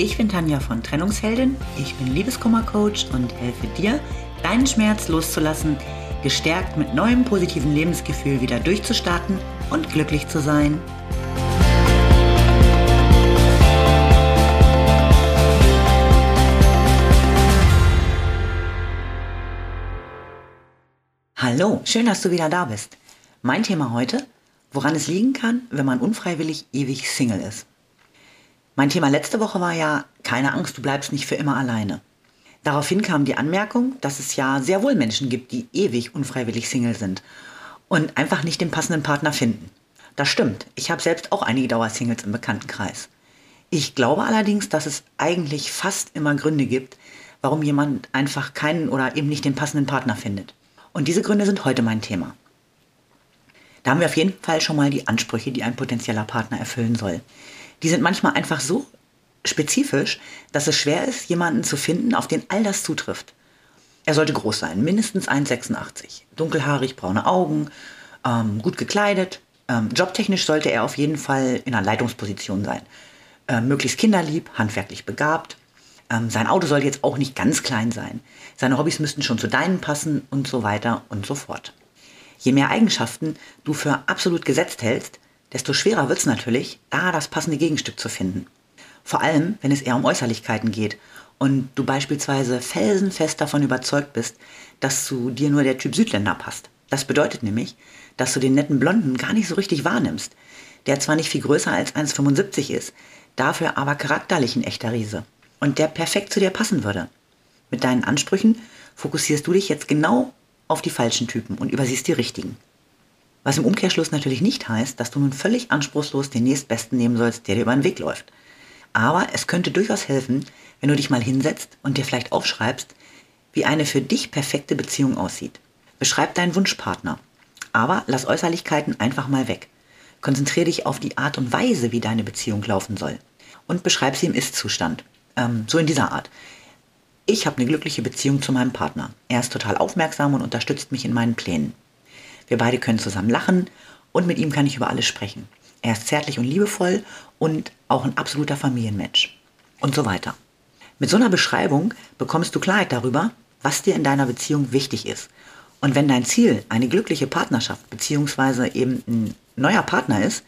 Ich bin Tanja von Trennungsheldin, ich bin Liebeskummercoach und helfe dir, deinen Schmerz loszulassen, gestärkt mit neuem positiven Lebensgefühl wieder durchzustarten und glücklich zu sein. Hallo, schön, dass du wieder da bist. Mein Thema heute, woran es liegen kann, wenn man unfreiwillig ewig Single ist. Mein Thema letzte Woche war ja, keine Angst, du bleibst nicht für immer alleine. Daraufhin kam die Anmerkung, dass es ja sehr wohl Menschen gibt, die ewig unfreiwillig Single sind und einfach nicht den passenden Partner finden. Das stimmt, ich habe selbst auch einige Dauersingles im Bekanntenkreis. Ich glaube allerdings, dass es eigentlich fast immer Gründe gibt, warum jemand einfach keinen oder eben nicht den passenden Partner findet. Und diese Gründe sind heute mein Thema. Da haben wir auf jeden Fall schon mal die Ansprüche, die ein potenzieller Partner erfüllen soll die sind manchmal einfach so spezifisch, dass es schwer ist, jemanden zu finden, auf den all das zutrifft. Er sollte groß sein, mindestens 1,86, dunkelhaarig, braune Augen, ähm, gut gekleidet. Ähm, jobtechnisch sollte er auf jeden Fall in einer Leitungsposition sein. Ähm, möglichst kinderlieb, handwerklich begabt. Ähm, sein Auto sollte jetzt auch nicht ganz klein sein. Seine Hobbys müssten schon zu deinen passen und so weiter und so fort. Je mehr Eigenschaften du für absolut gesetzt hältst, desto schwerer wird es natürlich, da das passende Gegenstück zu finden. Vor allem, wenn es eher um Äußerlichkeiten geht und du beispielsweise felsenfest davon überzeugt bist, dass zu dir nur der Typ Südländer passt. Das bedeutet nämlich, dass du den netten Blonden gar nicht so richtig wahrnimmst, der zwar nicht viel größer als 1,75 ist, dafür aber charakterlich ein echter Riese und der perfekt zu dir passen würde. Mit deinen Ansprüchen fokussierst du dich jetzt genau auf die falschen Typen und übersiehst die richtigen. Was im Umkehrschluss natürlich nicht heißt, dass du nun völlig anspruchslos den nächstbesten nehmen sollst, der dir über den Weg läuft. Aber es könnte durchaus helfen, wenn du dich mal hinsetzt und dir vielleicht aufschreibst, wie eine für dich perfekte Beziehung aussieht. Beschreib deinen Wunschpartner. Aber lass Äußerlichkeiten einfach mal weg. Konzentriere dich auf die Art und Weise, wie deine Beziehung laufen soll. Und beschreib sie im Ist-Zustand. Ähm, so in dieser Art. Ich habe eine glückliche Beziehung zu meinem Partner. Er ist total aufmerksam und unterstützt mich in meinen Plänen. Wir beide können zusammen lachen und mit ihm kann ich über alles sprechen. Er ist zärtlich und liebevoll und auch ein absoluter Familienmensch. Und so weiter. Mit so einer Beschreibung bekommst du Klarheit darüber, was dir in deiner Beziehung wichtig ist. Und wenn dein Ziel eine glückliche Partnerschaft bzw. eben ein neuer Partner ist,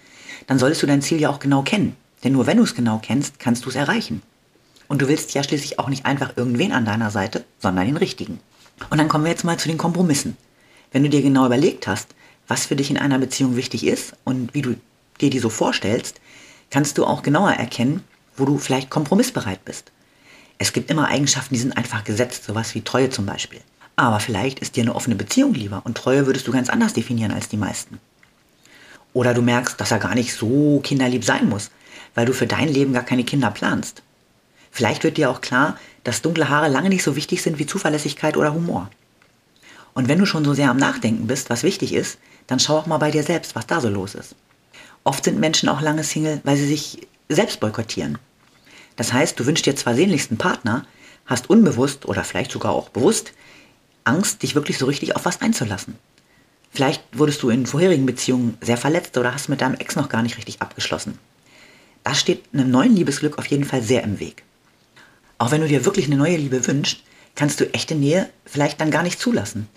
dann solltest du dein Ziel ja auch genau kennen. Denn nur wenn du es genau kennst, kannst du es erreichen. Und du willst ja schließlich auch nicht einfach irgendwen an deiner Seite, sondern den richtigen. Und dann kommen wir jetzt mal zu den Kompromissen. Wenn du dir genau überlegt hast, was für dich in einer Beziehung wichtig ist und wie du dir die so vorstellst, kannst du auch genauer erkennen, wo du vielleicht kompromissbereit bist. Es gibt immer Eigenschaften, die sind einfach gesetzt, sowas wie Treue zum Beispiel. Aber vielleicht ist dir eine offene Beziehung lieber und Treue würdest du ganz anders definieren als die meisten. Oder du merkst, dass er gar nicht so kinderlieb sein muss, weil du für dein Leben gar keine Kinder planst. Vielleicht wird dir auch klar, dass dunkle Haare lange nicht so wichtig sind wie Zuverlässigkeit oder Humor. Und wenn du schon so sehr am Nachdenken bist, was wichtig ist, dann schau auch mal bei dir selbst, was da so los ist. Oft sind Menschen auch lange Single, weil sie sich selbst boykottieren. Das heißt, du wünschst dir zwar sehnlichsten Partner, hast unbewusst oder vielleicht sogar auch bewusst Angst, dich wirklich so richtig auf was einzulassen. Vielleicht wurdest du in vorherigen Beziehungen sehr verletzt oder hast mit deinem Ex noch gar nicht richtig abgeschlossen. Das steht einem neuen Liebesglück auf jeden Fall sehr im Weg. Auch wenn du dir wirklich eine neue Liebe wünschst, kannst du echte Nähe vielleicht dann gar nicht zulassen.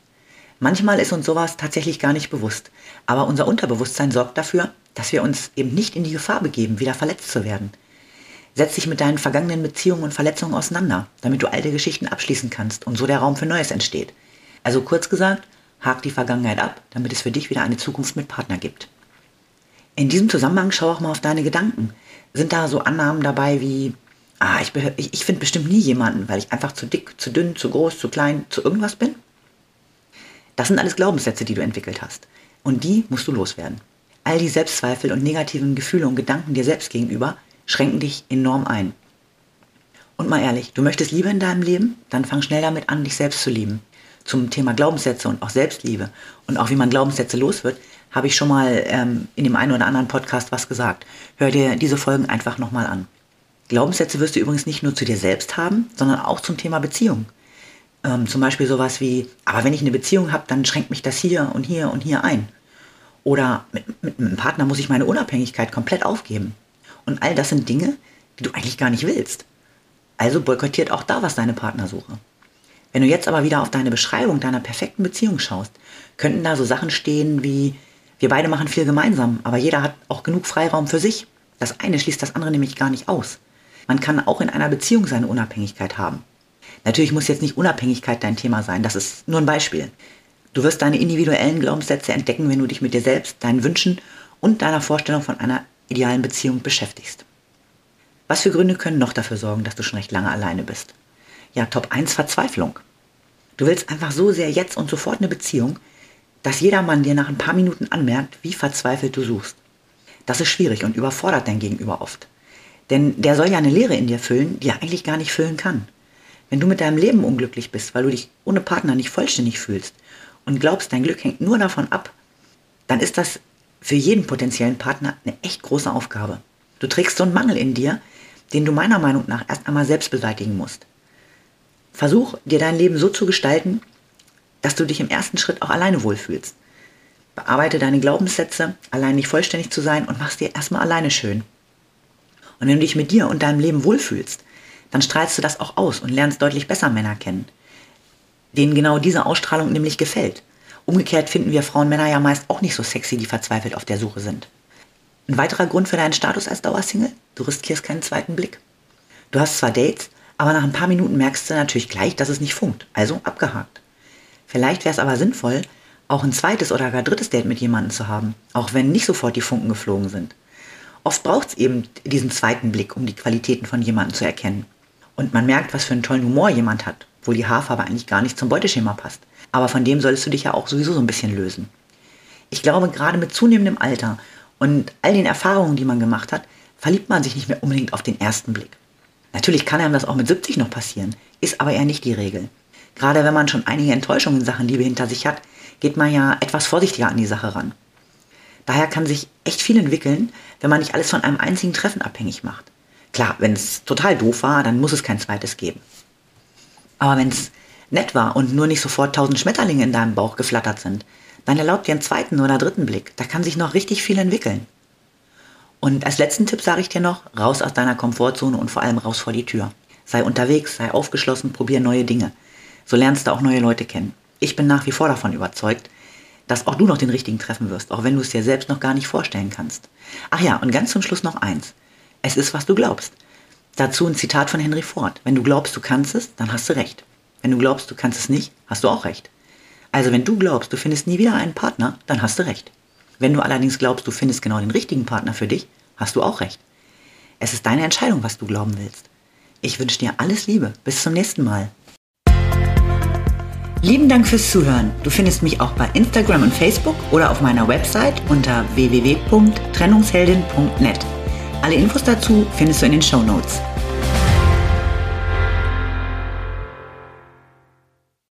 Manchmal ist uns sowas tatsächlich gar nicht bewusst. Aber unser Unterbewusstsein sorgt dafür, dass wir uns eben nicht in die Gefahr begeben, wieder verletzt zu werden. Setz dich mit deinen vergangenen Beziehungen und Verletzungen auseinander, damit du alte Geschichten abschließen kannst und so der Raum für Neues entsteht. Also kurz gesagt, hak die Vergangenheit ab, damit es für dich wieder eine Zukunft mit Partner gibt. In diesem Zusammenhang schau auch mal auf deine Gedanken. Sind da so Annahmen dabei wie, ah, ich, ich, ich finde bestimmt nie jemanden, weil ich einfach zu dick, zu dünn, zu groß, zu klein, zu irgendwas bin? Das sind alles Glaubenssätze, die du entwickelt hast. Und die musst du loswerden. All die Selbstzweifel und negativen Gefühle und Gedanken dir selbst gegenüber schränken dich enorm ein. Und mal ehrlich, du möchtest Liebe in deinem Leben? Dann fang schnell damit an, dich selbst zu lieben. Zum Thema Glaubenssätze und auch Selbstliebe und auch wie man Glaubenssätze los wird, habe ich schon mal ähm, in dem einen oder anderen Podcast was gesagt. Hör dir diese Folgen einfach nochmal an. Glaubenssätze wirst du übrigens nicht nur zu dir selbst haben, sondern auch zum Thema Beziehung. Ähm, zum Beispiel sowas wie, aber wenn ich eine Beziehung habe, dann schränkt mich das hier und hier und hier ein. Oder mit, mit einem Partner muss ich meine Unabhängigkeit komplett aufgeben. Und all das sind Dinge, die du eigentlich gar nicht willst. Also boykottiert auch da was deine Partnersuche. Wenn du jetzt aber wieder auf deine Beschreibung deiner perfekten Beziehung schaust, könnten da so Sachen stehen wie, wir beide machen viel gemeinsam, aber jeder hat auch genug Freiraum für sich. Das eine schließt das andere nämlich gar nicht aus. Man kann auch in einer Beziehung seine Unabhängigkeit haben. Natürlich muss jetzt nicht Unabhängigkeit dein Thema sein, das ist nur ein Beispiel. Du wirst deine individuellen Glaubenssätze entdecken, wenn du dich mit dir selbst, deinen Wünschen und deiner Vorstellung von einer idealen Beziehung beschäftigst. Was für Gründe können noch dafür sorgen, dass du schon recht lange alleine bist? Ja, Top 1 Verzweiflung. Du willst einfach so sehr jetzt und sofort eine Beziehung, dass jeder Mann dir nach ein paar Minuten anmerkt, wie verzweifelt du suchst. Das ist schwierig und überfordert dein Gegenüber oft. Denn der soll ja eine Leere in dir füllen, die er eigentlich gar nicht füllen kann. Wenn du mit deinem Leben unglücklich bist, weil du dich ohne Partner nicht vollständig fühlst und glaubst, dein Glück hängt nur davon ab, dann ist das für jeden potenziellen Partner eine echt große Aufgabe. Du trägst so einen Mangel in dir, den du meiner Meinung nach erst einmal selbst beseitigen musst. Versuch, dir dein Leben so zu gestalten, dass du dich im ersten Schritt auch alleine wohlfühlst. Bearbeite deine Glaubenssätze, allein nicht vollständig zu sein und mach's dir erstmal alleine schön. Und wenn du dich mit dir und deinem Leben wohlfühlst, dann strahlst du das auch aus und lernst deutlich besser Männer kennen, denen genau diese Ausstrahlung nämlich gefällt. Umgekehrt finden wir Frauen Männer ja meist auch nicht so sexy, die verzweifelt auf der Suche sind. Ein weiterer Grund für deinen Status als Dauersingle? Du riskierst keinen zweiten Blick. Du hast zwar Dates, aber nach ein paar Minuten merkst du natürlich gleich, dass es nicht funkt. Also abgehakt. Vielleicht wäre es aber sinnvoll, auch ein zweites oder gar drittes Date mit jemandem zu haben, auch wenn nicht sofort die Funken geflogen sind. Oft braucht es eben diesen zweiten Blick, um die Qualitäten von jemandem zu erkennen. Und man merkt, was für einen tollen Humor jemand hat, wo die Haarfarbe eigentlich gar nicht zum Beuteschema passt. Aber von dem solltest du dich ja auch sowieso so ein bisschen lösen. Ich glaube, gerade mit zunehmendem Alter und all den Erfahrungen, die man gemacht hat, verliebt man sich nicht mehr unbedingt auf den ersten Blick. Natürlich kann einem das auch mit 70 noch passieren, ist aber eher nicht die Regel. Gerade wenn man schon einige Enttäuschungen in Sachen Liebe hinter sich hat, geht man ja etwas vorsichtiger an die Sache ran. Daher kann sich echt viel entwickeln, wenn man nicht alles von einem einzigen Treffen abhängig macht. Klar, wenn es total doof war, dann muss es kein zweites geben. Aber wenn es nett war und nur nicht sofort tausend Schmetterlinge in deinem Bauch geflattert sind, dann erlaubt dir einen zweiten oder dritten Blick. Da kann sich noch richtig viel entwickeln. Und als letzten Tipp sage ich dir noch, raus aus deiner Komfortzone und vor allem raus vor die Tür. Sei unterwegs, sei aufgeschlossen, probier neue Dinge. So lernst du auch neue Leute kennen. Ich bin nach wie vor davon überzeugt, dass auch du noch den richtigen treffen wirst, auch wenn du es dir selbst noch gar nicht vorstellen kannst. Ach ja, und ganz zum Schluss noch eins. Es ist, was du glaubst. Dazu ein Zitat von Henry Ford. Wenn du glaubst, du kannst es, dann hast du recht. Wenn du glaubst, du kannst es nicht, hast du auch recht. Also wenn du glaubst, du findest nie wieder einen Partner, dann hast du recht. Wenn du allerdings glaubst, du findest genau den richtigen Partner für dich, hast du auch recht. Es ist deine Entscheidung, was du glauben willst. Ich wünsche dir alles Liebe. Bis zum nächsten Mal. Lieben Dank fürs Zuhören. Du findest mich auch bei Instagram und Facebook oder auf meiner Website unter www.trennungsheldin.net. Alle Infos dazu findest du in den Show Notes.